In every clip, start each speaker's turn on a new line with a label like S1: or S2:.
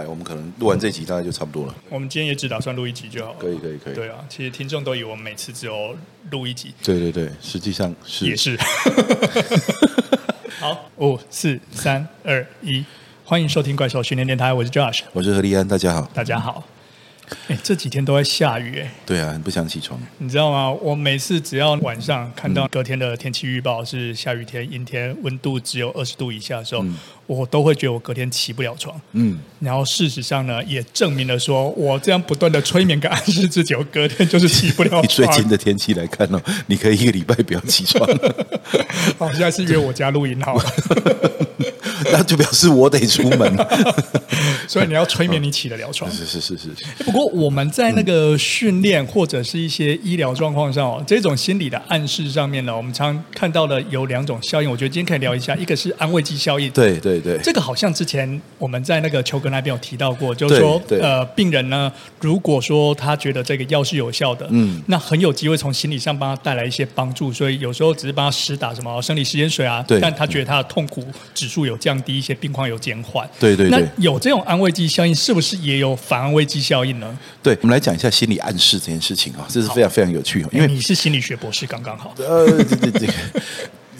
S1: 来，我们可能录完这集大概就差不多了。
S2: 我们今天也只打算录一集就好了。
S1: 可以可以可以。
S2: 对啊，其实听众都以为我们每次只有录一集。
S1: 对对对，实际上是
S2: 也是。好，五四三二一，欢迎收听怪兽训练电台，我是 Josh，
S1: 我是何立安，大家好，
S2: 大家好。哎，这几天都在下雨哎。
S1: 对啊，很不想起床。
S2: 你知道吗？我每次只要晚上看到隔天的天气预报是下雨天、阴天，温度只有二十度以下的时候，嗯、我都会觉得我隔天起不了床。嗯。然后事实上呢，也证明了说我这样不断的催眠跟暗示自己，我隔天就是起不了 床。
S1: 以最近的天气来看哦，你可以一个礼拜不要起床。
S2: 好，现在是约我家录音好了。
S1: 那就表示我得出门，
S2: 所以你要催眠你起得了床。
S1: 是是是是是。
S2: 不过我们在那个训练或者是一些医疗状况上哦，这种心理的暗示上面呢，我们常看到的有两种效应。我觉得今天可以聊一下，一个是安慰剂效应。
S1: 对对对。这
S2: 个好像之前我们在那个邱哥那边有提到过，就是说呃，病人呢，如果说他觉得这个药是有效的，嗯，那很有机会从心理上帮他带来一些帮助。所以有时候只是帮他施打什么生理食盐水啊，但他觉得他的痛苦指数有降低一些，病况有减缓。
S1: 对对对。
S2: 那有这种安慰剂效应，是不是也有反安慰剂效应呢？
S1: 对，我们来讲一下心理暗示这件事情啊，这是非常非常有趣，因为
S2: 你是心理学博士，刚刚好。
S1: 呃，对对对。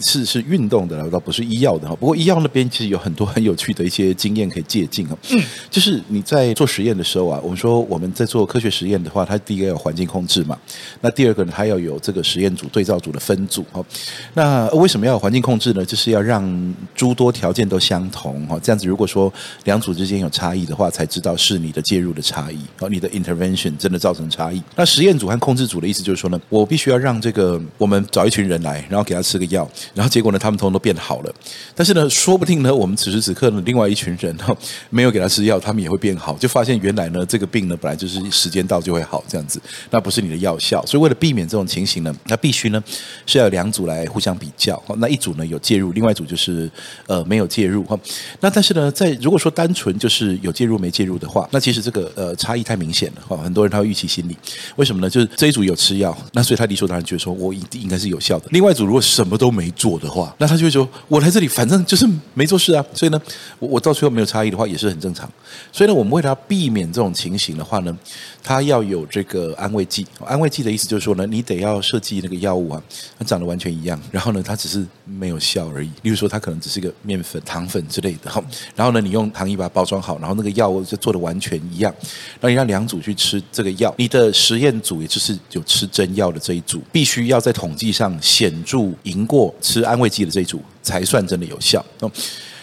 S1: 是是运动的，倒不是医药的哈。不过医药那边其实有很多很有趣的一些经验可以借鉴哈。嗯，就是你在做实验的时候啊，我们说我们在做科学实验的话，它第一个要有环境控制嘛。那第二个呢，它要有这个实验组、对照组的分组哈。那为什么要有环境控制呢？就是要让诸多条件都相同哈。这样子，如果说两组之间有差异的话，才知道是你的介入的差异，哦，你的 intervention 真的造成差异。那实验组和控制组的意思就是说呢，我必须要让这个我们找一群人来，然后给他吃个药。然后结果呢，他们通通都变好了。但是呢，说不定呢，我们此时此刻呢，另外一群人哈，没有给他吃药，他们也会变好。就发现原来呢，这个病呢，本来就是时间到就会好这样子，那不是你的药效。所以为了避免这种情形呢，那必须呢是要两组来互相比较。那一组呢有介入，另外一组就是呃没有介入哈。那但是呢，在如果说单纯就是有介入没介入的话，那其实这个呃差异太明显了哈。很多人他会预期心理，为什么呢？就是这一组有吃药，那所以他理所当然觉得说我一定应该是有效的。另外一组如果什么都没做的话，那他就会说：“我来这里，反正就是没做事啊。”所以呢，我我到最后没有差异的话，也是很正常。所以呢，我们为了避免这种情形的话呢，他要有这个安慰剂。安慰剂的意思就是说呢，你得要设计那个药物啊，它长得完全一样，然后呢，它只是没有效而已。例如说，它可能只是一个面粉、糖粉之类的哈。然后呢，你用糖衣把它包装好，然后那个药物就做的完全一样。然后你让两组去吃这个药，你的实验组也就是有吃真药的这一组，必须要在统计上显著赢过吃安慰剂的这一组才算真的有效。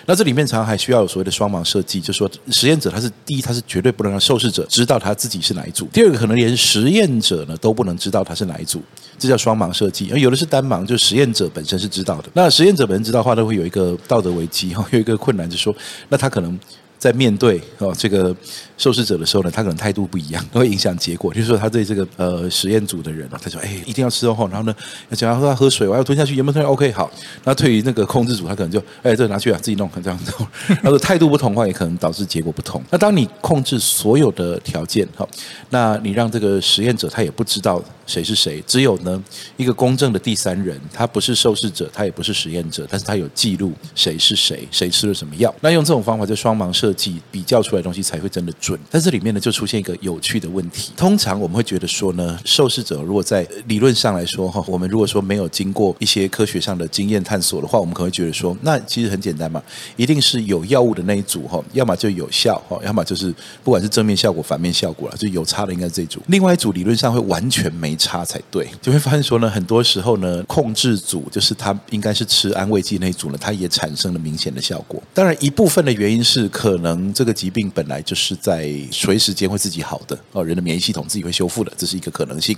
S1: 那这里面常常还需要有所谓的双盲设计，就是说实验者他是第一，他是绝对不能让受试者知道他自己是哪一组；第二个，可能连实验者呢都不能知道他是哪一组，这叫双盲设计。而有的是单盲，就实验者本身是知道的。那实验者本身知道的话，都会有一个道德危机哈，有一个困难，就是说，那他可能。在面对哦这个受试者的时候呢，他可能态度不一样，都 会影响结果。就是说，他对这个呃实验组的人啊，他说：“哎，一定要吃哦。”然后呢，要讲他说他喝水，我要吞下去，有没有吞？OK，好。那对于那个控制组，他可能就哎，这拿去啊，自己弄，这样子。然后态度不同的话，也可能导致结果不同。那当你控制所有的条件，好，那你让这个实验者他也不知道谁是谁，只有呢一个公正的第三人，他不是受试者，他也不是实验者，但是他有记录谁是谁，谁吃了什么药。那用这种方法就双盲设。计比较出来东西才会真的准，但这里面呢就出现一个有趣的问题。通常我们会觉得说呢，受试者如果在理论上来说哈，我们如果说没有经过一些科学上的经验探索的话，我们可能会觉得说，那其实很简单嘛，一定是有药物的那一组哈，要么就有效哈，要么就是不管是正面效果、反面效果了，就有差的应该是这一组。另外一组理论上会完全没差才对，就会发现说呢，很多时候呢，控制组就是他应该是吃安慰剂那一组呢，它也产生了明显的效果。当然一部分的原因是。可能这个疾病本来就是在随时间会自己好的哦，人的免疫系统自己会修复的，这是一个可能性。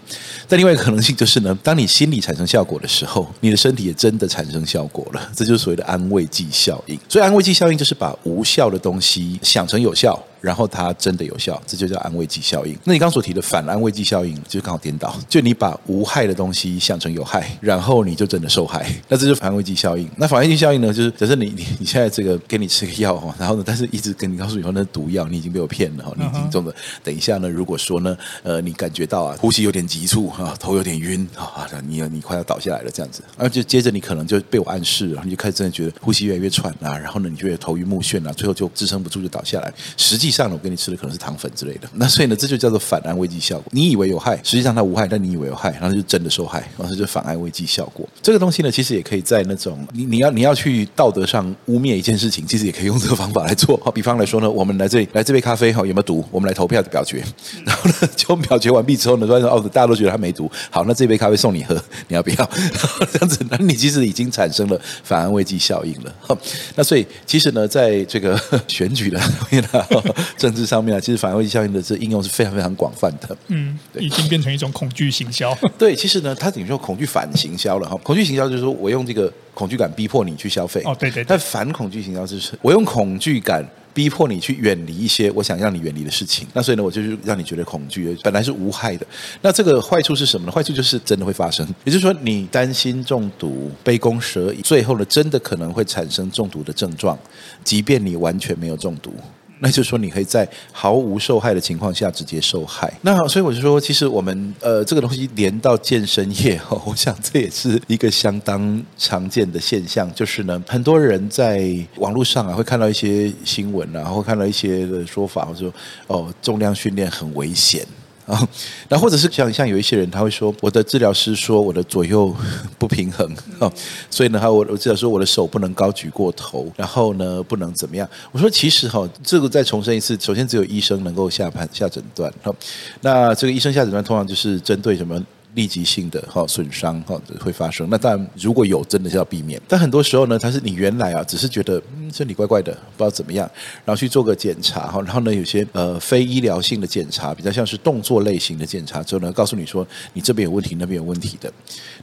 S1: 但另外一个可能性就是呢，当你心理产生效果的时候，你的身体也真的产生效果了，这就是所谓的安慰剂效应。所以安慰剂效应就是把无效的东西想成有效。然后它真的有效，这就叫安慰剂效应。那你刚刚所提的反安慰剂效应，就刚好颠倒，就你把无害的东西想成有害，然后你就真的受害。那这就是反安慰剂效应。那反安慰剂效应呢，就是假设你你 你现在这个给你吃个药哈，然后呢，但是一直跟你告诉你说那是毒药，你已经被我骗了哈，你已经中了。等一下呢，如果说呢，呃，你感觉到啊，呼吸有点急促啊，头有点晕啊，你你快要倒下来了这样子，而且接着你可能就被我暗示，然后你就开始真的觉得呼吸越来越喘啊，然后呢，你就会头晕目眩啊，最后就支撑不住就倒下来。实际际上呢，我给你吃的可能是糖粉之类的。那所以呢，这就叫做反安慰剂效果。你以为有害，实际上它无害，但你以为有害，然后就真的受害，然后就反安慰剂效果。这个东西呢，其实也可以在那种你你要你要去道德上污蔑一件事情，其实也可以用这个方法来做。好，比方来说呢，我们来这里来这杯咖啡哈有没有毒？我们来投票表决。然后呢，就表决完毕之后呢，说哦，大家都觉得它没毒。好，那这杯咖啡送你喝，你要不要？这样子，那你其实已经产生了反安慰剂效应了。那所以其实呢，在这个选举的面呢，政治上面啊，其实反安慰剂效应的这应用是非常非常广泛的。
S2: 嗯，已经变成一种恐惧行销。
S1: 对，其实呢，它等于说恐惧反行销了哈。恐惧行销就是说我用这个恐惧感逼迫你去消费。
S2: 哦，对对，对。
S1: 但反恐惧行销就是我用恐惧感。逼迫你去远离一些我想让你远离的事情，那所以呢，我就是让你觉得恐惧，本来是无害的。那这个坏处是什么呢？坏处就是真的会发生，也就是说，你担心中毒，杯弓蛇影，最后呢，真的可能会产生中毒的症状，即便你完全没有中毒。那就是说，你可以在毫无受害的情况下直接受害。那所以我就说，其实我们呃这个东西连到健身业哈，我想这也是一个相当常见的现象。就是呢，很多人在网络上啊会看到一些新闻啊，会看到一些的说法，或者说哦重量训练很危险。啊，那或者是像像有一些人，他会说，我的治疗师说我的左右 不平衡啊，所以呢，他我我治疗说我的手不能高举过头，然后呢，不能怎么样。我说其实哈，这个再重申一次，首先只有医生能够下判下诊断。哦，那这个医生下诊断通常就是针对什么？立即性的哈损伤哈会发生，那当然如果有真的是要避免，但很多时候呢，它是你原来啊只是觉得嗯身体怪怪的，不知道怎么样，然后去做个检查哈，然后呢有些呃非医疗性的检查，比较像是动作类型的检查之后呢，告诉你说你这边有问题，那边有问题的，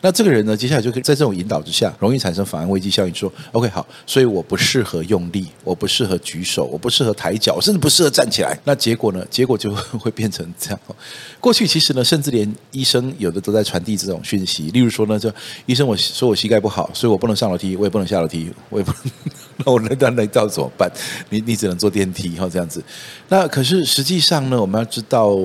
S1: 那这个人呢接下来就可以在这种引导之下，容易产生反安慰剂效应，说 OK 好，所以我不适合用力，我不适合举手，我不适合抬脚，甚至不适合站起来，那结果呢，结果就会变成这样。过去其实呢，甚至连医生有都在传递这种讯息，例如说呢，这医生我说我膝盖不好，所以我不能上楼梯，我也不能下楼梯，我也不能，那我那那那到怎么办？你你只能坐电梯哈，这样子。那可是实际上呢，我们要知道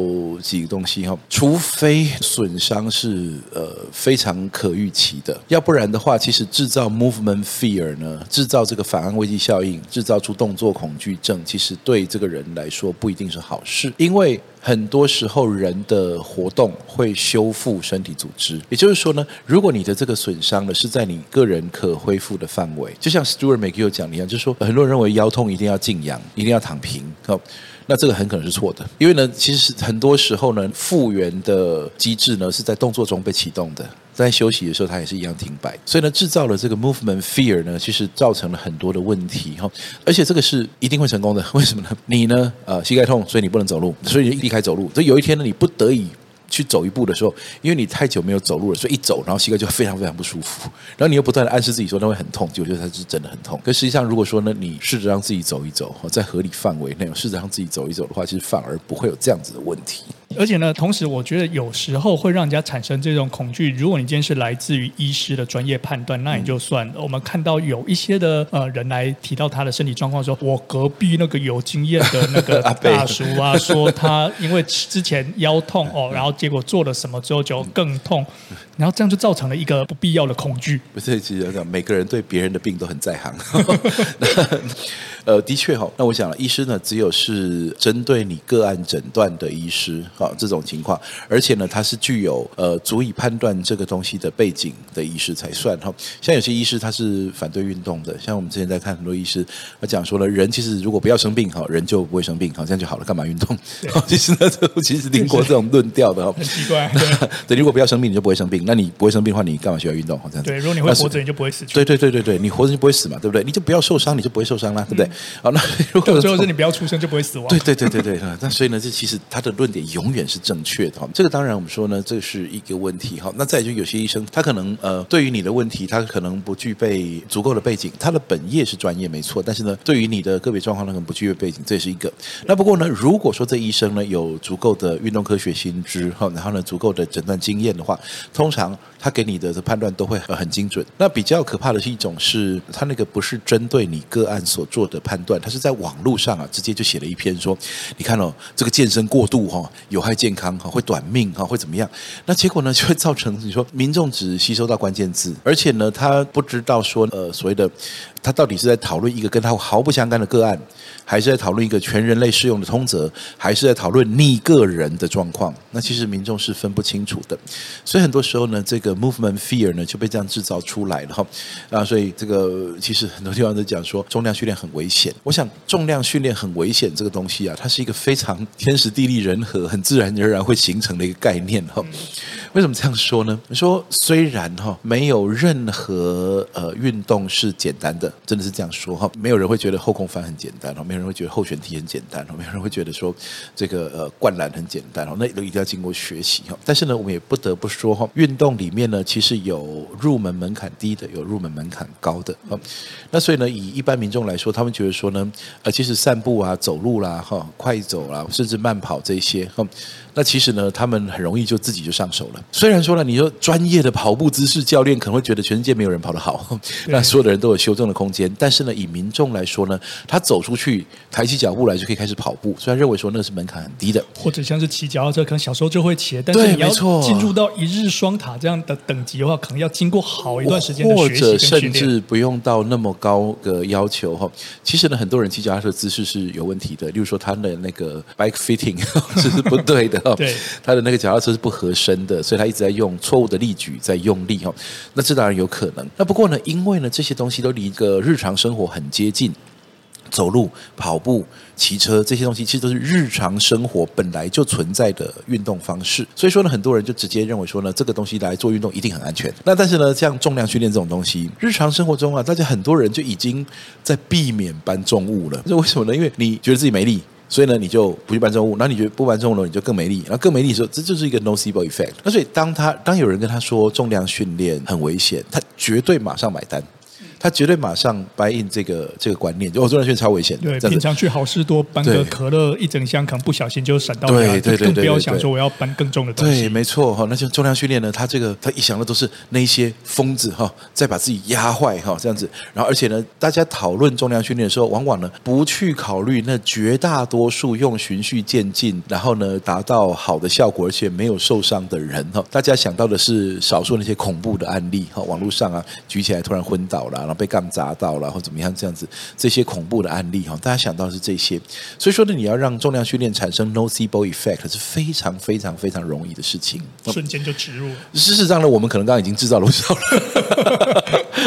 S1: 几个东西哈，除非损伤是呃非常可预期的，要不然的话，其实制造 movement fear 呢，制造这个反安慰剂效应，制造出动作恐惧症，其实对这个人来说不一定是好事，因为。很多时候，人的活动会修复身体组织，也就是说呢，如果你的这个损伤呢是在你个人可恢复的范围，就像 Stuart McGill 讲的一样，就是说很多人认为腰痛一定要静养，一定要躺平，好，那这个很可能是错的，因为呢，其实很多时候呢，复原的机制呢是在动作中被启动的。在休息的时候，它也是一样停摆，所以呢，制造了这个 movement fear 呢，其实造成了很多的问题哈，而且这个是一定会成功的，为什么呢？你呢，呃，膝盖痛，所以你不能走路，所以你避开走路，所以有一天呢，你不得已。去走一步的时候，因为你太久没有走路了，所以一走，然后膝盖就非常非常不舒服。然后你又不断的暗示自己说那会很痛，就觉得它是真的很痛。可实际上，如果说呢，你试着让自己走一走，在合理范围内，试着让自己走一走的话，其实反而不会有这样子的问题。
S2: 而且呢，同时我觉得有时候会让人家产生这种恐惧。如果你今天是来自于医师的专业判断，那也就算了。嗯、我们看到有一些的呃人来提到他的身体状况，说我隔壁那个有经验的那个 大叔啊，说他因为之前腰痛哦，然后结果做了什么。之后就更痛，然后这样就造成了一个不必要的恐惧。
S1: 不是，其实每个人对别人的病都很在行。呃，的确哈，那我想了，医师呢，只有是针对你个案诊断的医师，哈，这种情况，而且呢，他是具有呃足以判断这个东西的背景的医师才算哈。像有些医师他是反对运动的，像我们之前在看很多医师，他讲说了，人其实如果不要生病哈，人就不会生病，好，这样就好了，干嘛运动？其实呢，其实听过这种论调的哈，
S2: 很奇怪。
S1: 对，如果不要生病，你就不会生病，那你不会生病的话，你干嘛需要运动？好，这样子。
S2: 对，如果你会活着，你就不会死。
S1: 对对对对对，你活着就不会死嘛，对不对？你就不要受伤，你就不会受伤啦，对不对？好，那如果
S2: 最后是你不要出生就不会死亡。
S1: 对对对对对，那所以呢，这其实他的论点永远是正确的哈。这个当然我们说呢，这是一个问题哈。那再就有些医生，他可能呃，对于你的问题，他可能不具备足够的背景。他的本业是专业没错，但是呢，对于你的个别状况，他可能不具备背景，这也是一个。那不过呢，如果说这医生呢有足够的运动科学心知哈，然后呢足够的诊断经验的话，通常。他给你的判断都会很精准。那比较可怕的是一种是，他那个不是针对你个案所做的判断，他是在网络上啊，直接就写了一篇说，你看哦，这个健身过度哈，有害健康哈，会短命哈，会怎么样？那结果呢，就会造成你说民众只吸收到关键字，而且呢，他不知道说呃所谓的他到底是在讨论一个跟他毫不相干的个案，还是在讨论一个全人类适用的通则，还是在讨论你个人的状况？那其实民众是分不清楚的。所以很多时候呢，这个 movement fear 呢就被这样制造出来了哈。啊，所以这个其实很多地方都讲说重量训练很危险。我想重量训练很危险这个东西啊，它是一个非常天时地利人和、很自然而然会形成的一个概念哈。为什么这样说呢？你说虽然哈没有任何呃运动是简单的，真的是这样说哈，没有人会觉得后空翻很简单哈，没有人会觉得后旋踢很简单哈，没有人会觉得说这个呃灌篮很简单哈，那都一定要经过学习哈。但是呢，我们也不得不说哈，运动里面呢其实有入门门槛低的，有入门门槛高的哈。那所以呢，以一般民众来说，他们觉得说呢，呃，其实散步啊、走路啦、哈、快走啦，甚至慢跑这些哈。那其实呢，他们很容易就自己就上手了。虽然说呢，你说专业的跑步姿势教练可能会觉得全世界没有人跑得好，那所有的人都有修正的空间。但是呢，以民众来说呢，他走出去抬起脚步来就可以开始跑步，虽然认为说那是门槛很低的。
S2: 或者像是骑脚踏车，可能小时候就会骑，但是你要进入到一日双塔这样的等级的话，可能要经过好一段时间的学习。或者甚至
S1: 不用到那么高的要求哈。其实呢，很多人骑脚踏车姿势是有问题的，例如说他的那个 bike fitting 这是不对的。
S2: 对，
S1: 他的那个脚踏车是不合身的，所以他一直在用错误的力矩在用力哈。那这当然有可能。那不过呢，因为呢这些东西都离一个日常生活很接近，走路、跑步、骑车这些东西其实都是日常生活本来就存在的运动方式。所以说呢，很多人就直接认为说呢，这个东西来做运动一定很安全。那但是呢，像重量训练这种东西，日常生活中啊，大家很多人就已经在避免搬重物了。那为什么呢？因为你觉得自己没力。所以呢，你就不去搬重物，那你觉得不搬重物了，你就更没力，然后更没力的时候，这就是一个 nocebo effect。那所以当他当有人跟他说重量训练很危险，他绝对马上买单。他绝对马上 buy in 这个这个观念，就我重量训练超危险。
S2: 对，平常去好事多搬个可乐一整箱，可能不小心就闪到。对对对，更不要想说我要搬更重的东西。
S1: 对，没错哈。那就重量训练呢，他这个他一想的都是那些疯子哈，在把自己压坏哈，这样子。然后而且呢，大家讨论重量训练的时候，往往呢不去考虑那绝大多数用循序渐进，然后呢达到好的效果，而且没有受伤的人哈。大家想到的是少数那些恐怖的案例哈，网络上啊举起来突然昏倒了。被杠砸到了，或怎么样这样子，这些恐怖的案例哈，大家想到的是这些，所以说呢，你要让重量训练产生 nocebo effect 是非常非常非常容易的事情，
S2: 瞬间就植入。
S1: 事实上呢，我们可能刚刚已经制造了不少了。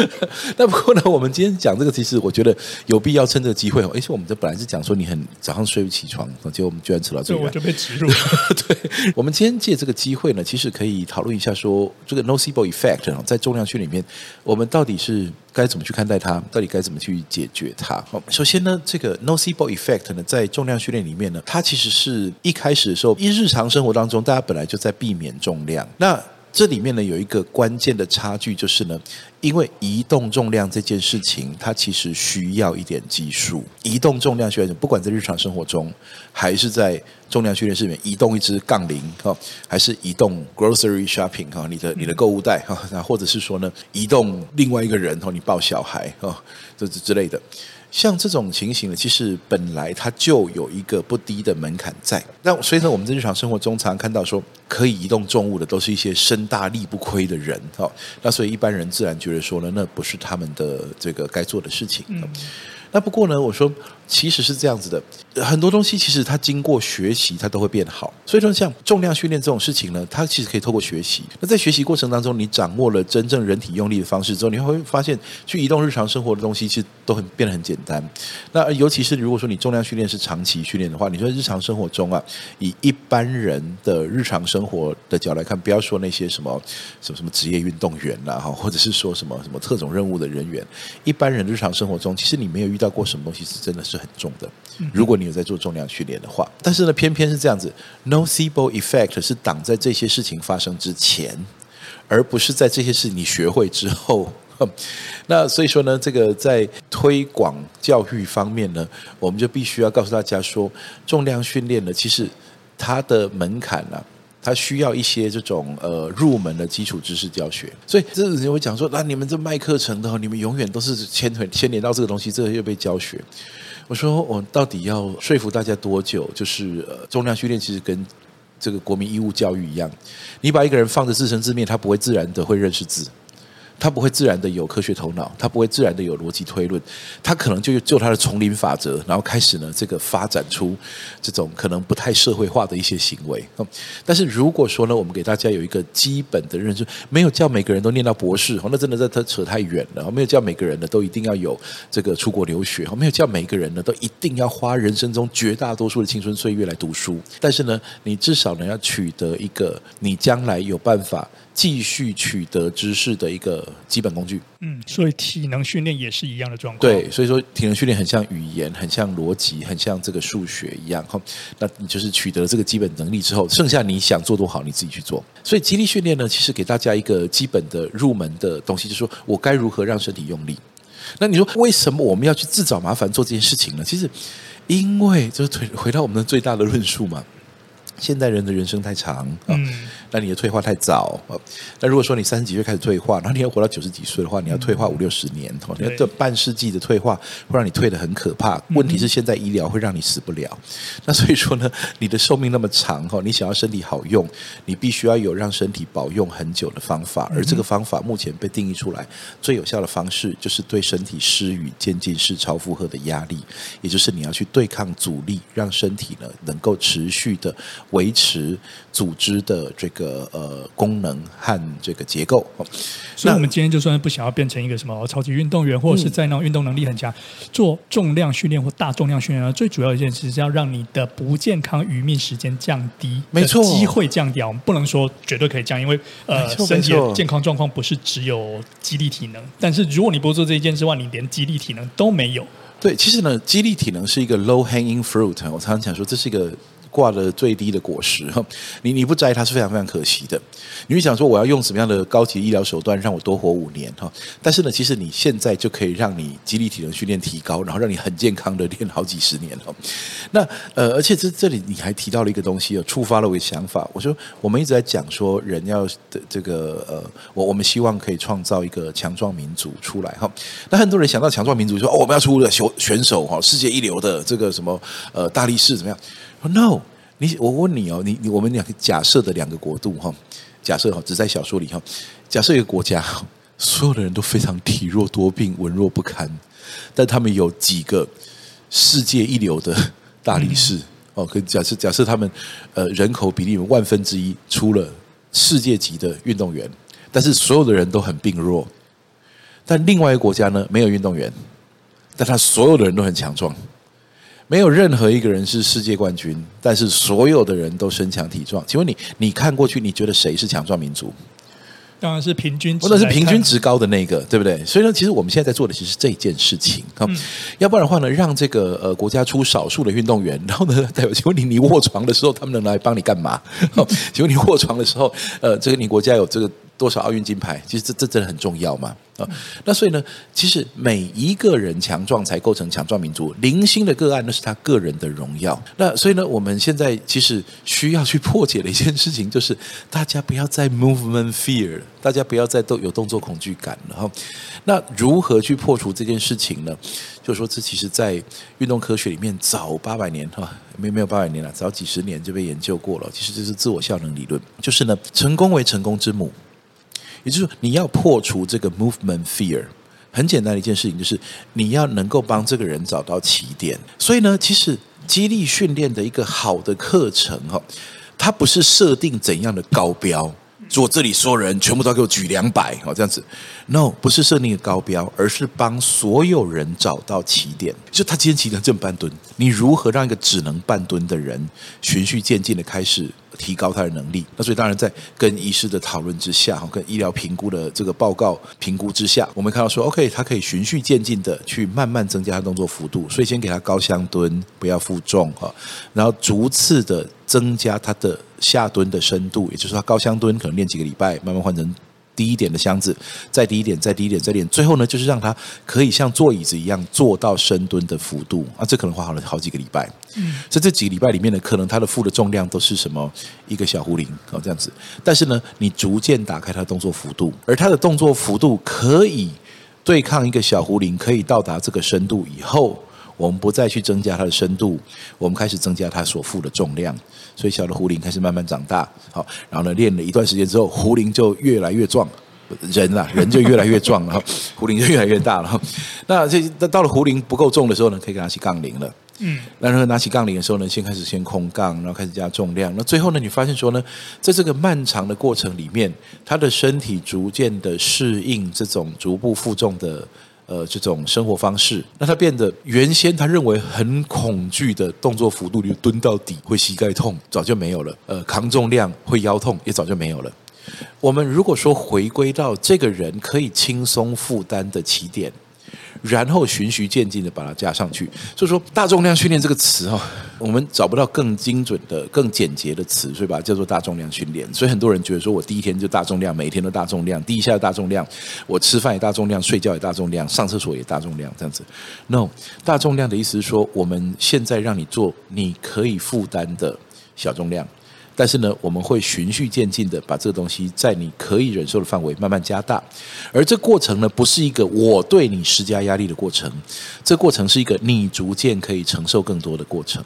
S1: 那不过呢，我们今天讲这个，其实我觉得有必要趁这个机会哦。而且我们这本来是讲说你很早上睡不起床，结果我们居然扯到这个，
S2: 我就被植入了。
S1: 对，我们今天借这个机会呢，其实可以讨论一下说，这个 nocebo effect 在重量训里面，我们到底是。该怎么去看待它？到底该怎么去解决它？好，首先呢，这个 nocebo effect 呢，在重量训练里面呢，它其实是一开始的时候，一日常生活当中，大家本来就在避免重量。那这里面呢，有一个关键的差距，就是呢，因为移动重量这件事情，它其实需要一点技术。移动重量训练，不管在日常生活中，还是在重量训练室里面，移动一支杠铃哈，还是移动 grocery shopping 哈，你的你的购物袋哈，那或者是说呢，移动另外一个人哈，你抱小孩哈，这之之类的。像这种情形呢，其实本来它就有一个不低的门槛在。那所以呢，我们在日常生活中常常看到说可以移动重物的，都是一些身大力不亏的人。哈，那所以一般人自然觉得说呢，那不是他们的这个该做的事情。嗯。那不过呢，我说。其实是这样子的，很多东西其实它经过学习，它都会变好。所以说，像重量训练这种事情呢，它其实可以透过学习。那在学习过程当中，你掌握了真正人体用力的方式之后，你会发现去移动日常生活的东西，其实都很变得很简单。那尤其是如果说你重量训练是长期训练的话，你说日常生活中啊，以一般人的日常生活的角来看，不要说那些什么什么什么职业运动员啦，哈，或者是说什么什么特种任务的人员，一般人日常生活中，其实你没有遇到过什么东西是真的是。很重的，如果你有在做重量训练的话，但是呢，偏偏是这样子，nocebo effect 是挡在这些事情发生之前，而不是在这些事你学会之后。那所以说呢，这个在推广教育方面呢，我们就必须要告诉大家说，重量训练呢，其实它的门槛呢、啊。它需要一些这种呃入门的基础知识教学，所以这个人会讲说，那、你们这卖课程的，你们永远都是牵连牵连到这个东西，这个又被教学。我说我到底要说服大家多久？就是呃重量训练其实跟这个国民义务教育一样，你把一个人放着自生自灭，他不会自然的会认识字。他不会自然的有科学头脑，他不会自然的有逻辑推论，他可能就就他的丛林法则，然后开始呢这个发展出这种可能不太社会化的一些行为。但是如果说呢，我们给大家有一个基本的认知，没有叫每个人都念到博士，那真的在他扯太远了。没有叫每个人呢都一定要有这个出国留学，没有叫每个人呢都一定要花人生中绝大多数的青春岁月来读书。但是呢，你至少呢要取得一个你将来有办法。继续取得知识的一个基本工具。
S2: 嗯，所以体能训练也是一样的状况。
S1: 对，所以说体能训练很像语言，很像逻辑，很像这个数学一样。哈，那你就是取得了这个基本能力之后，剩下你想做多好，你自己去做。所以肌力训练呢，其实给大家一个基本的入门的东西，就是说我该如何让身体用力。那你说为什么我们要去自找麻烦做这件事情呢？其实，因为就是回回到我们的最大的论述嘛。现代人的人生太长，啊，那你的退化太早。那如果说你三十几岁开始退化，然后你要活到九十几岁的话，你要退化五六十年，你要这半世纪的退化会让你退得很可怕。问题是现在医疗会让你死不了。那所以说呢，你的寿命那么长哈，你想要身体好用，你必须要有让身体保用很久的方法。而这个方法目前被定义出来最有效的方式，就是对身体施予渐进式超负荷的压力，也就是你要去对抗阻力，让身体呢能够持续的。维持组织的这个呃功能和这个结构，
S2: 所以我们今天就算不想要变成一个什么超级运动员，或者是在那种运动能力很强，做重量训练或大重量训练呢，最主要一件事是要让你的不健康余命时间降低，
S1: 没错，
S2: 机会降低，我们不能说绝对可以降，因为呃身体的健康状况不是只有肌力体能，但是如果你不做这一件之外，你连肌力体能都没有。
S1: 对，其实呢，肌力体能是一个 low hanging fruit，我常常讲说这是一个。挂的最低的果实哈，你你不摘它是非常非常可惜的。你会想说我要用什么样的高级医疗手段让我多活五年哈？但是呢，其实你现在就可以让你肌力体能训练提高，然后让你很健康的练好几十年哈。那呃，而且这这里你还提到了一个东西，触发了我的想法。我说我们一直在讲说人要的这个呃，我我们希望可以创造一个强壮民族出来哈。那很多人想到强壮民族说哦，我们要出的选选手哈，世界一流的这个什么呃大力士怎么样？No，你我问你哦，你你我们两个假设的两个国度哈，假设哈只在小说里哈，假设一个国家，所有的人都非常体弱多病、文弱不堪，但他们有几个世界一流的大力士哦，可以假设假设他们呃人口比例万分之一出了世界级的运动员，但是所有的人都很病弱，但另外一个国家呢没有运动员，但他所有的人都很强壮。没有任何一个人是世界冠军，但是所有的人都身强体壮。请问你，你看过去，你觉得谁是强壮民族？
S2: 当然是平均值，
S1: 或者是平均值高的那个，对不对？所以呢，其实我们现在在做的其实是这件事情。嗯，要不然的话呢，让这个呃国家出少数的运动员，然后呢，代表请问你，你卧床的时候，他们能来帮你干嘛？请问你卧床的时候，呃，这个你国家有这个。多少奥运金牌？其实这这真的很重要嘛啊！那所以呢，其实每一个人强壮才构成强壮民族。零星的个案那是他个人的荣耀。那所以呢，我们现在其实需要去破解的一件事情，就是大家不要再 movement fear，大家不要再都有动作恐惧感了哈。那如何去破除这件事情呢？就是说，这其实在运动科学里面早八百年哈，没没有八百年了，早几十年就被研究过了。其实这是自我效能理论，就是呢，成功为成功之母。也就是说，你要破除这个 movement fear，很简单的一件事情，就是你要能够帮这个人找到起点。所以呢，其实肌力训练的一个好的课程哈，它不是设定怎样的高标，说这里所有人全部都要给我举两百哦这样子。No，不是设定一个高标，而是帮所有人找到起点。就他今天起的正半蹲，你如何让一个只能半蹲的人循序渐进的开始？提高他的能力，那所以当然在跟医师的讨论之下，跟医疗评估的这个报告评估之下，我们看到说，OK，他可以循序渐进的去慢慢增加他动作幅度，所以先给他高箱蹲，不要负重哈，然后逐次的增加他的下蹲的深度，也就是说他高箱蹲可能练几个礼拜，慢慢换成。低一点的箱子，再低一点，再低一点，再点，最后呢，就是让他可以像坐椅子一样做到深蹲的幅度啊，这可能花好了好几个礼拜。嗯，在这几个礼拜里面呢，可能他的负的重量都是什么一个小壶铃哦这样子，但是呢，你逐渐打开它的动作幅度，而它的动作幅度可以对抗一个小壶铃，可以到达这个深度以后。我们不再去增加它的深度，我们开始增加它所负的重量，所以小的壶铃开始慢慢长大。好，然后呢，练了一段时间之后，壶铃就越来越壮。人啊，人就越来越壮了，壶铃就越来越大了。那这到了壶铃不够重的时候呢，可以拿起杠铃了。嗯，然后拿起杠铃的时候呢，先开始先空杠，然后开始加重量。那最后呢，你发现说呢，在这个漫长的过程里面，他的身体逐渐的适应这种逐步负重的呃这种生活方式。那他变得原先他认为很恐惧的动作幅度，就蹲到底会膝盖痛，早就没有了。呃，扛重量会腰痛，也早就没有了。我们如果说回归到这个人可以轻松负担的起点。然后循序渐进的把它加上去，所以说大重量训练这个词哈，我们找不到更精准的、更简洁的词，所以把它叫做大重量训练。所以很多人觉得说我第一天就大重量，每天都大重量，第一下大重量，我吃饭也大重量，睡觉也大重量，上厕所也大重量，这样子。No，大重量的意思是说，我们现在让你做你可以负担的小重量。但是呢，我们会循序渐进的把这个东西在你可以忍受的范围慢慢加大，而这过程呢，不是一个我对你施加压力的过程，这过程是一个你逐渐可以承受更多的过程。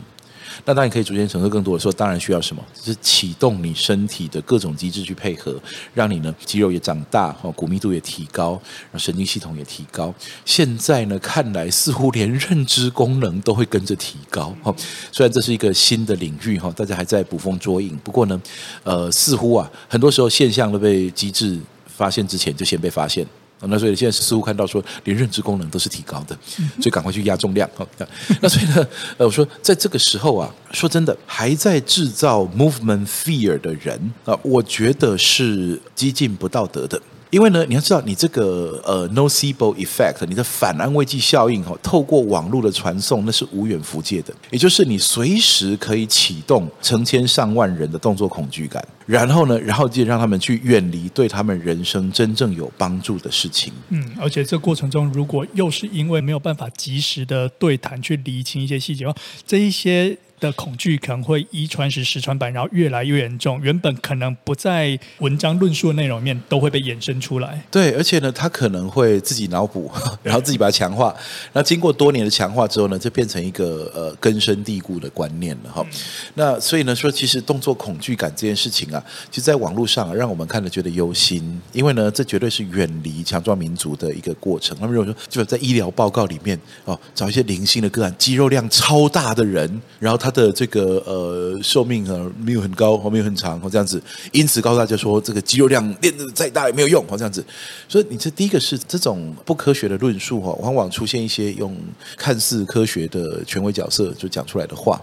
S1: 那当你可以逐渐承受更多的时候，当然需要什么？就是启动你身体的各种机制去配合，让你呢肌肉也长大，哈，骨密度也提高，神经系统也提高。现在呢，看来似乎连认知功能都会跟着提高，哈。虽然这是一个新的领域，哈，大家还在捕风捉影。不过呢，呃，似乎啊，很多时候现象都被机制发现之前就先被发现。那所以现在似乎看到说，连认知功能都是提高的，所以赶快去压重量。那所以呢，呃，我说在这个时候啊，说真的，还在制造 movement fear 的人啊，我觉得是激进不道德的。因为呢，你要知道，你这个呃 nocebo effect，你的反安慰剂效应哈，透过网络的传送，那是无远弗届的。也就是你随时可以启动成千上万人的动作恐惧感，然后呢，然后就让他们去远离对他们人生真正有帮助的事情。
S2: 嗯，而且这过程中，如果又是因为没有办法及时的对谈去厘清一些细节的话，这一些。的恐惧可能会一传十，十传百，然后越来越严重。原本可能不在文章论述的内容里面，都会被衍生出来。
S1: 对，而且呢，他可能会 自己脑补，然后自己把它强化。那经过多年的强化之后呢，就变成一个呃根深蒂固的观念了哈。嗯、那所以呢，说其实动作恐惧感这件事情啊，其实在网络上、啊、让我们看了觉得忧心，因为呢，这绝对是远离强壮民族的一个过程。他们如果说就在医疗报告里面哦，找一些零星的个案，肌肉量超大的人，然后他。他的这个呃寿命啊没有很高，或没有很长，或这样子，因此告诉大家说，这个肌肉量练得再大也没有用，或这样子。所以你这第一个是这种不科学的论述哈，往往出现一些用看似科学的权威角色就讲出来的话。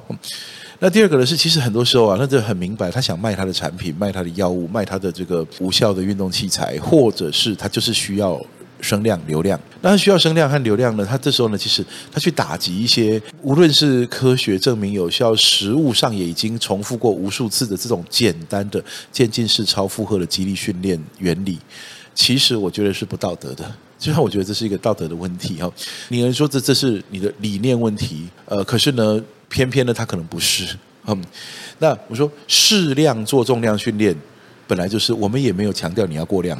S1: 那第二个呢是，其实很多时候啊，那就很明白，他想卖他的产品，卖他的药物，卖他的这个无效的运动器材，或者是他就是需要。声量、流量，那他需要声量和流量呢？他这时候呢，其实他去打击一些，无论是科学证明有效，实物上也已经重复过无数次的这种简单的渐进式超负荷的激励训练原理，其实我觉得是不道德的。就像我觉得这是一个道德的问题哈。你能说这这是你的理念问题？呃，可是呢，偏偏呢，他可能不是。嗯，那我说适量做重量训练，本来就是我们也没有强调你要过量。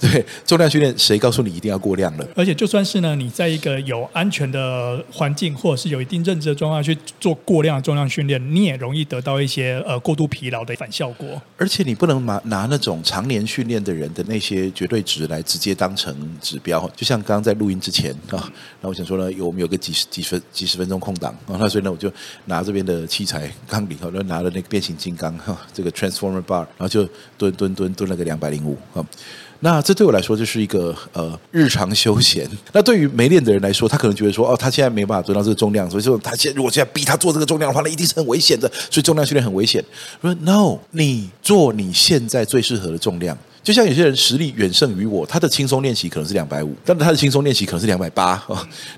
S1: 对，重量训练谁告诉你一定要过量了？
S2: 而且就算是呢，你在一个有安全的环境，或者是有一定认知的状况去做过量的重量训练，你也容易得到一些呃过度疲劳的反效果。
S1: 而且你不能拿拿那种常年训练的人的那些绝对值来直接当成指标。就像刚刚在录音之前啊，那我想说呢，有我们有个几十几分几十分钟空档啊，那所以呢，我就拿这边的器材杠铃，然后拿了那个变形金刚哈，这个 Transformer Bar，然后就蹲蹲蹲蹲了个两百零五啊。那这对我来说就是一个呃日常休闲。那对于没练的人来说，他可能觉得说，哦，他现在没办法做到这个重量，所以说他现在如果现在逼他做这个重量的话，那一定是很危险的。所以重量训练很危险。说 No，你做你现在最适合的重量。就像有些人实力远胜于我，他的轻松练习可能是两百五，但是他的轻松练习可能是两百八，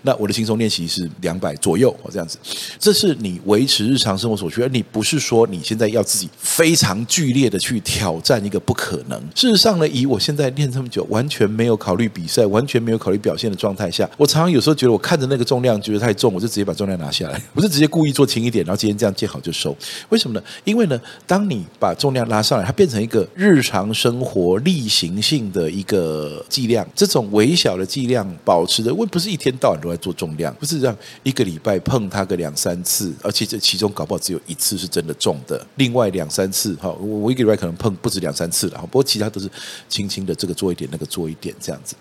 S1: 那我的轻松练习是两百左右哦，这样子，这是你维持日常生活所需，而你不是说你现在要自己非常剧烈的去挑战一个不可能。事实上呢，以我现在练这么久，完全没有考虑比赛，完全没有考虑表现的状态下，我常常有时候觉得我看着那个重量觉得太重，我就直接把重量拿下来，我就直接故意做轻一点，然后今天这样见好就收。为什么呢？因为呢，当你把重量拉上来，它变成一个日常生活。做例行性的一个剂量。这种微小的剂量保持的，我不是一天到晚都在做重量，不是这样一个礼拜碰它个两三次，而且这其中搞不好只有一次是真的重的，另外两三次哈，我我一个礼拜可能碰不止两三次了，哈不过其他都是轻轻的这个做一点，那个做一点这样子。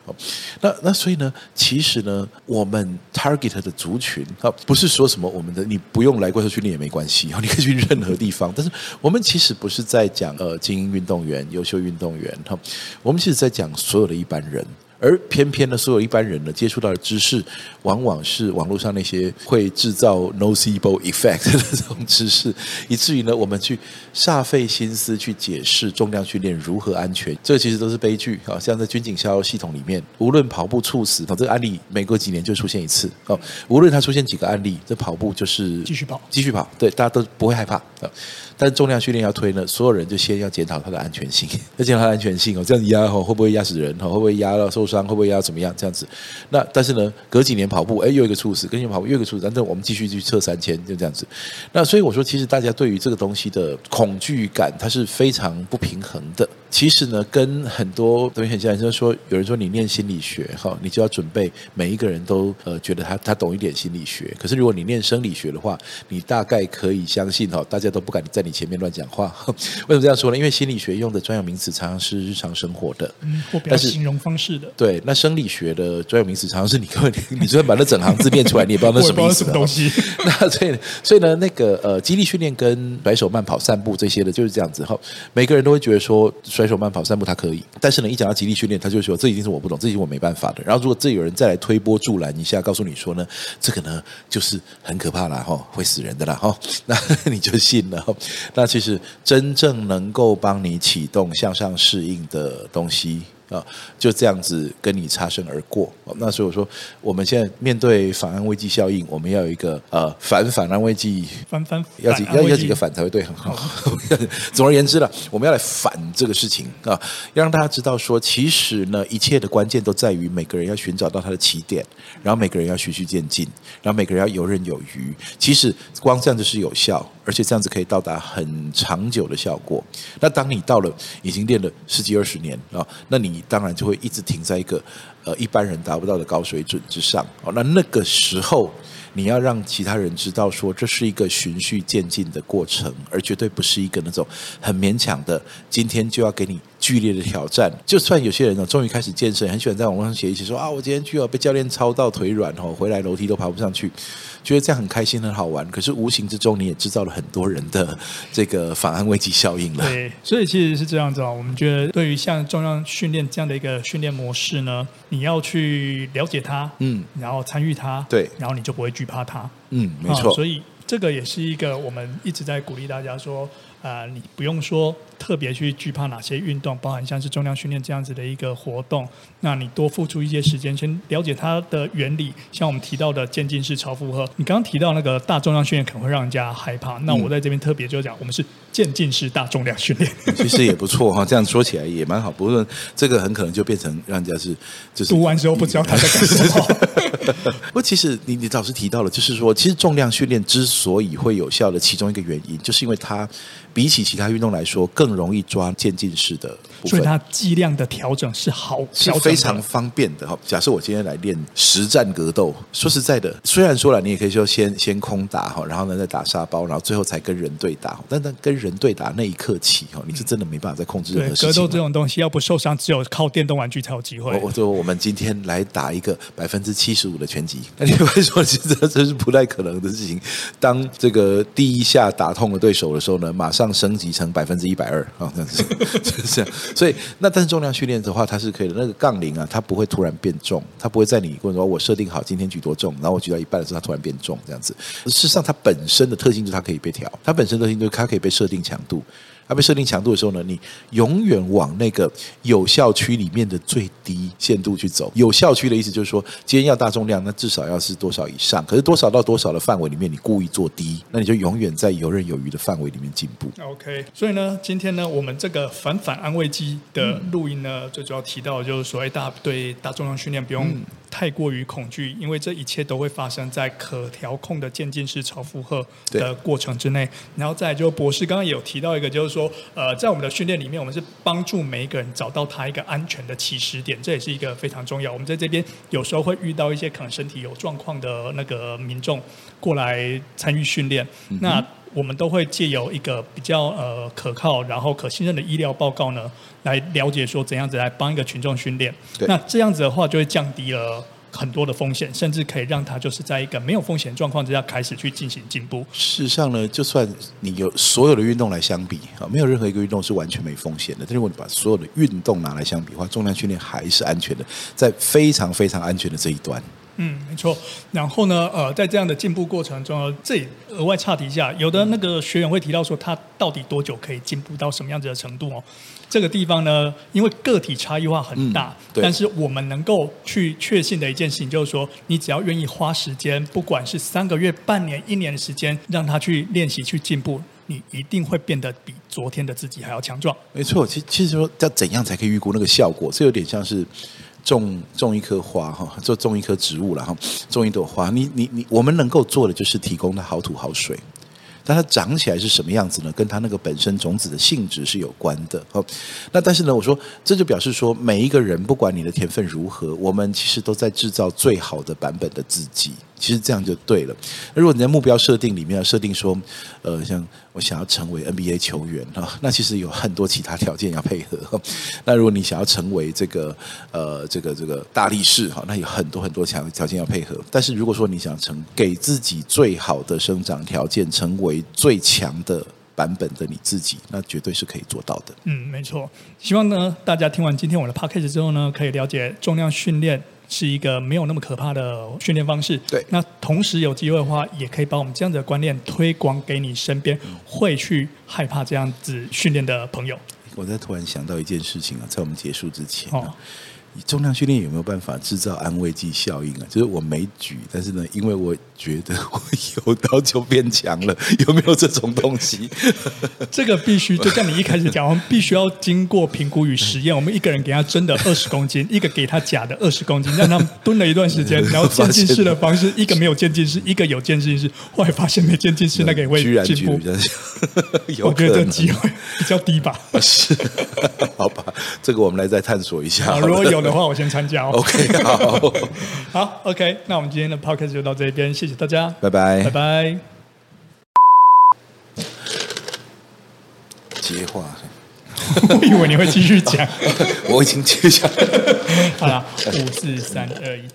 S1: 那那所以呢，其实呢，我们 target 的族群啊，不是说什么我们的你不用来怪兽训练也没关系，你可以去任何地方，但是我们其实不是在讲呃精英运动员、优秀运动员哈，我们其实在讲所有的一般人。而偏偏呢，所有一般人呢接触到的知识，往往是网络上那些会制造 nocebo effect 的这种知识，以至于呢，我们去煞费心思去解释重量训练如何安全，这其实都是悲剧啊！像在军警消耗系统里面，无论跑步猝死，这个案例每隔几年就出现一次哦。无论它出现几个案例，这跑步就是
S2: 继续跑，
S1: 继续跑，对，大家都不会害怕啊。但是重量训练要推呢，所有人就先要检讨它的安全性，要检讨它的安全性哦，这样压哈会不会压死人哈？会不会压到受伤？会不会要怎么样？这样子，那但是呢，隔几年跑步，哎，又一个猝死，隔几年跑步又一个猝死，反正我们继续去测三千，就这样子。那所以我说，其实大家对于这个东西的恐惧感，它是非常不平衡的。其实呢，跟很多同学讲，就是说，有人说你念心理学哈，你就要准备每一个人都呃觉得他他懂一点心理学。可是如果你念生理学的话，你大概可以相信哈，大家都不敢在你前面乱讲话。为什么这样说呢？因为心理学用的专有名词常常是日常生活的，
S2: 嗯，或比较形容方式的。
S1: 对，那生理学的专有名词常常是你根本你就算把那整行字念出来，你也不知道那什么意思。
S2: 什么东西？
S1: 那所以所以呢，那个呃，肌力训练跟甩手慢跑、散步这些的，就是这样子哈。每个人都会觉得说。甩手慢跑散步他可以，但是呢，一讲到肌力训练，他就说这一定是我不懂，这一定我没办法的。然后如果这有人再来推波助澜一下，告诉你说呢，这个呢就是很可怕了哈，会死人的啦哈，那 你就信了。那其实真正能够帮你启动向上适应的东西。啊，就这样子跟你擦身而过。那所以我说，我们现在面对反安危机效应，我们要有一个呃反反安危机，
S2: 反反
S1: 要几要要几个反才会对很好。总而言之了，我们要来反这个事情啊，要让大家知道说，其实呢，一切的关键都在于每个人要寻找到他的起点，然后每个人要循序渐进，然后每个人要游刃有余。其实光这样子是有效。而且这样子可以到达很长久的效果。那当你到了已经练了十几二十年啊，那你当然就会一直停在一个呃一般人达不到的高水准之上。哦，那那个时候你要让其他人知道说，这是一个循序渐进的过程，而绝对不是一个那种很勉强的，今天就要给你剧烈的挑战。就算有些人呢，终于开始健身，很喜欢在网络上写一些说啊，我今天去哦被教练操到腿软哦，回来楼梯都爬不上去。觉得这样很开心很好玩，可是无形之中你也制造了很多人的这个反安慰剂效应了。
S2: 对，所以其实是这样子啊。我们觉得对于像重量训练这样的一个训练模式呢，你要去了解它，嗯，然后参与它，
S1: 对，
S2: 然后你就不会惧怕它。
S1: 嗯，没错。
S2: 所以这个也是一个我们一直在鼓励大家说。啊、呃，你不用说特别去惧怕哪些运动，包含像是重量训练这样子的一个活动，那你多付出一些时间，先了解它的原理。像我们提到的渐进式超负荷，你刚刚提到那个大重量训练可能会让人家害怕，那我在这边特别就讲，我们是渐进式大重量训练，
S1: 其实也不错哈。这样说起来也蛮好，不过这个很可能就变成让人家是就是
S2: 读完之后不知道他在干什么。
S1: 不过其实你你老师提到了，就是说其实重量训练之所以会有效的其中一个原因，就是因为它。比起其他运动来说，更容易抓渐进式的部分，
S2: 所以它剂量的调整是好，
S1: 是非常方便的哈。假设我今天来练实战格斗，说实在的，虽然说了，你也可以说先先空打哈，然后呢再打沙包，然后最后才跟人对打。但但跟人对打那一刻起哈，你是真的没办法再控制任何事情。
S2: 格斗这种东西，要不受伤，只有靠电动玩具才有机会。
S1: 我说我们今天来打一个百分之七十五的拳击，那你会说，其实这是不太可能的事情。当这个第一下打痛了对手的时候呢，马上。升级成百分之一百二啊，这样子，这样。所以那但是重量训练的话，它是可以的。那个杠铃啊，它不会突然变重，它不会在你过程中我设定好今天举多重，然后我举到一半的时候，它突然变重这样子。事实上，它本身的特性就是它可以被调，它本身的特性就是它可以被设定强度。它被设定强度的时候呢，你永远往那个有效区里面的最低限度去走。有效区的意思就是说，今天要大重量，那至少要是多少以上。可是多少到多少的范围里面，你故意做低，那你就永远在游刃有余的范围里面进步。
S2: OK，所以呢，今天呢，我们这个反反安慰剂的录音呢，最主要提到的就是说，哎，大家对大重量训练不用太过于恐惧，因为这一切都会发生在可调控的渐进式超负荷的过程之内。然后再就博士刚刚也有提到一个，就是说，呃，在我们的训练里面，我们是帮助每一个人找到他一个安全的起始点，这也是一个非常重要。我们在这边有时候会遇到一些可能身体有状况的那个民众过来参与训练，嗯、那我们都会借由一个比较呃可靠然后可信任的医疗报告呢，来了解说怎样子来帮一个群众训练。那这样子的话，就会降低了。很多的风险，甚至可以让他就是在一个没有风险状况之下开始去进行进步。
S1: 事实上呢，就算你有所有的运动来相比啊，没有任何一个运动是完全没风险的。但是如果你把所有的运动拿来相比的话，重量训练还是安全的，在非常非常安全的这一端。
S2: 嗯，没错。然后呢，呃，在这样的进步过程中，这里额外岔题一下，有的那个学员会提到说，他到底多久可以进步到什么样子的程度哦？这个地方呢，因为个体差异化很大，嗯、但是我们能够去确信的一件事情就是说，你只要愿意花时间，不管是三个月、半年、一年的时间，让他去练习、去进步，你一定会变得比昨天的自己还要强壮。
S1: 没错，其其实说要怎样才可以预估那个效果，这有点像是种种一棵花哈，就种一棵植物了哈，种一朵花。你你你，我们能够做的就是提供它好土好水。但它长起来是什么样子呢？跟它那个本身种子的性质是有关的。好，那但是呢，我说这就表示说，每一个人不管你的天分如何，我们其实都在制造最好的版本的自己。其实这样就对了。如果你在目标设定里面要设定说，呃，像我想要成为 NBA 球员哈，那其实有很多其他条件要配合。那如果你想要成为这个呃这个这个大力士哈，那有很多很多强条件要配合。但是如果说你想成给自己最好的生长条件，成为最强的版本的你自己，那绝对是可以做到的。
S2: 嗯，没错。希望呢，大家听完今天我的 podcast 之后呢，可以了解重量训练。是一个没有那么可怕的训练方式。
S1: 对，
S2: 那同时有机会的话，也可以把我们这样子的观念推广给你身边会去害怕这样子训练的朋友。
S1: 我在突然想到一件事情啊，在我们结束之前啊。哦重量训练有没有办法制造安慰剂效应啊？就是我没举，但是呢，因为我觉得我有刀就变强了，有没有这种东西？
S2: 这个必须就像你一开始讲，我们必须要经过评估与实验。我们一个人给他真的二十公斤，一个给他假的二十公斤，让他们蹲了一段时间，然后渐进式的方式，一个没有渐进式，一个有渐进式，后来发现没渐进式那个也会进步。我觉得这机会比较低吧？
S1: 是，好吧，这个我们来再探索一下。
S2: 如果有。的话，我先参加。
S1: OK，好，
S2: 好，OK，那我们今天的 Podcast 就到这边，谢谢大家，
S1: 拜拜，
S2: 拜拜。
S1: 接话，
S2: 我以为你会继续讲，
S1: 我已经接下来。
S2: 好了，五四三二一。